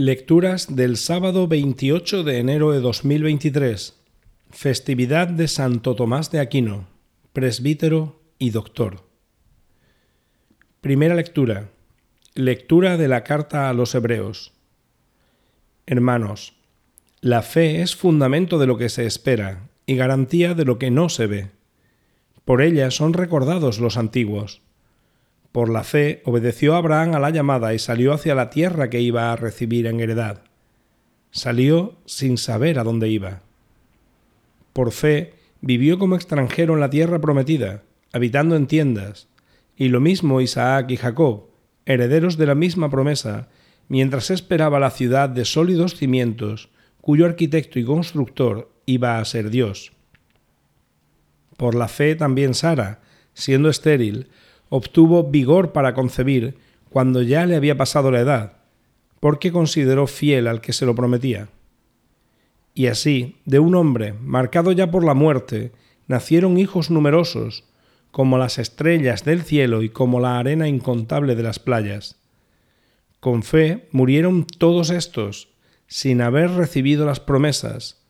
Lecturas del sábado 28 de enero de 2023, festividad de Santo Tomás de Aquino, presbítero y doctor. Primera lectura. Lectura de la carta a los Hebreos. Hermanos, la fe es fundamento de lo que se espera y garantía de lo que no se ve. Por ella son recordados los antiguos por la fe obedeció Abraham a la llamada y salió hacia la tierra que iba a recibir en heredad. Salió sin saber a dónde iba. Por fe vivió como extranjero en la tierra prometida, habitando en tiendas, y lo mismo Isaac y Jacob, herederos de la misma promesa, mientras esperaba la ciudad de sólidos cimientos, cuyo arquitecto y constructor iba a ser Dios. Por la fe también Sara, siendo estéril, obtuvo vigor para concebir cuando ya le había pasado la edad, porque consideró fiel al que se lo prometía. Y así, de un hombre marcado ya por la muerte, nacieron hijos numerosos, como las estrellas del cielo y como la arena incontable de las playas. Con fe murieron todos estos, sin haber recibido las promesas,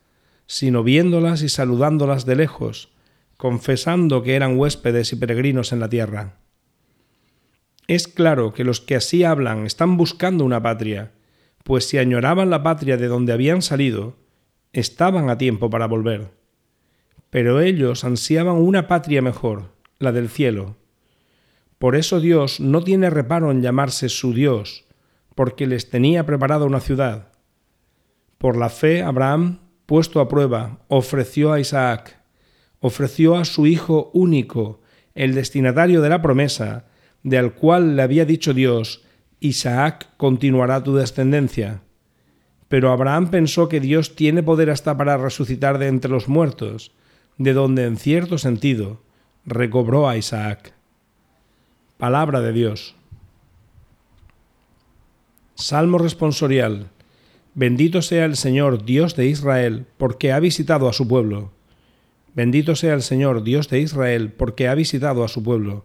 sino viéndolas y saludándolas de lejos, confesando que eran huéspedes y peregrinos en la tierra. Es claro que los que así hablan están buscando una patria, pues si añoraban la patria de donde habían salido, estaban a tiempo para volver. Pero ellos ansiaban una patria mejor, la del cielo. Por eso Dios no tiene reparo en llamarse su Dios, porque les tenía preparada una ciudad. Por la fe, Abraham, puesto a prueba, ofreció a Isaac, ofreció a su hijo único, el destinatario de la promesa, de al cual le había dicho Dios, Isaac continuará tu descendencia. Pero Abraham pensó que Dios tiene poder hasta para resucitar de entre los muertos, de donde en cierto sentido recobró a Isaac. Palabra de Dios. Salmo responsorial. Bendito sea el Señor, Dios de Israel, porque ha visitado a su pueblo. Bendito sea el Señor, Dios de Israel, porque ha visitado a su pueblo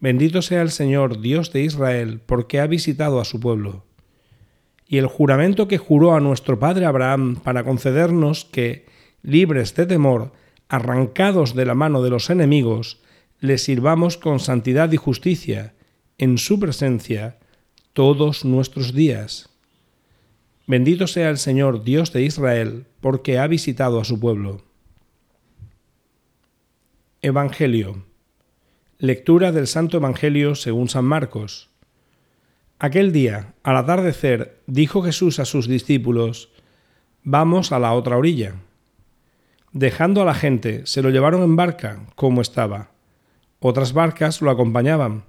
Bendito sea el Señor, Dios de Israel, porque ha visitado a su pueblo. Y el juramento que juró a nuestro padre Abraham para concedernos que, libres de temor, arrancados de la mano de los enemigos, le sirvamos con santidad y justicia, en su presencia, todos nuestros días. Bendito sea el Señor, Dios de Israel, porque ha visitado a su pueblo. Evangelio Lectura del Santo Evangelio según San Marcos. Aquel día, al atardecer, dijo Jesús a sus discípulos, Vamos a la otra orilla. Dejando a la gente, se lo llevaron en barca, como estaba. Otras barcas lo acompañaban.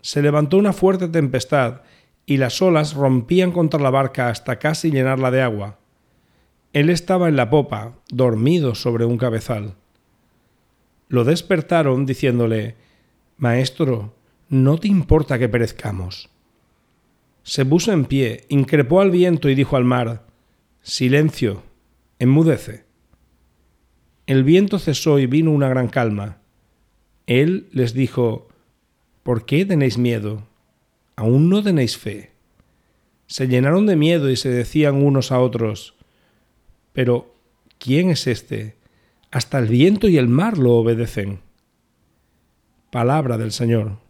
Se levantó una fuerte tempestad, y las olas rompían contra la barca hasta casi llenarla de agua. Él estaba en la popa, dormido sobre un cabezal. Lo despertaron diciéndole, Maestro, ¿no te importa que perezcamos? Se puso en pie, increpó al viento y dijo al mar, Silencio, enmudece. El viento cesó y vino una gran calma. Él les dijo, ¿por qué tenéis miedo? ¿Aún no tenéis fe? Se llenaron de miedo y se decían unos a otros, pero ¿quién es este? Hasta el viento y el mar lo obedecen. Palabra del Señor.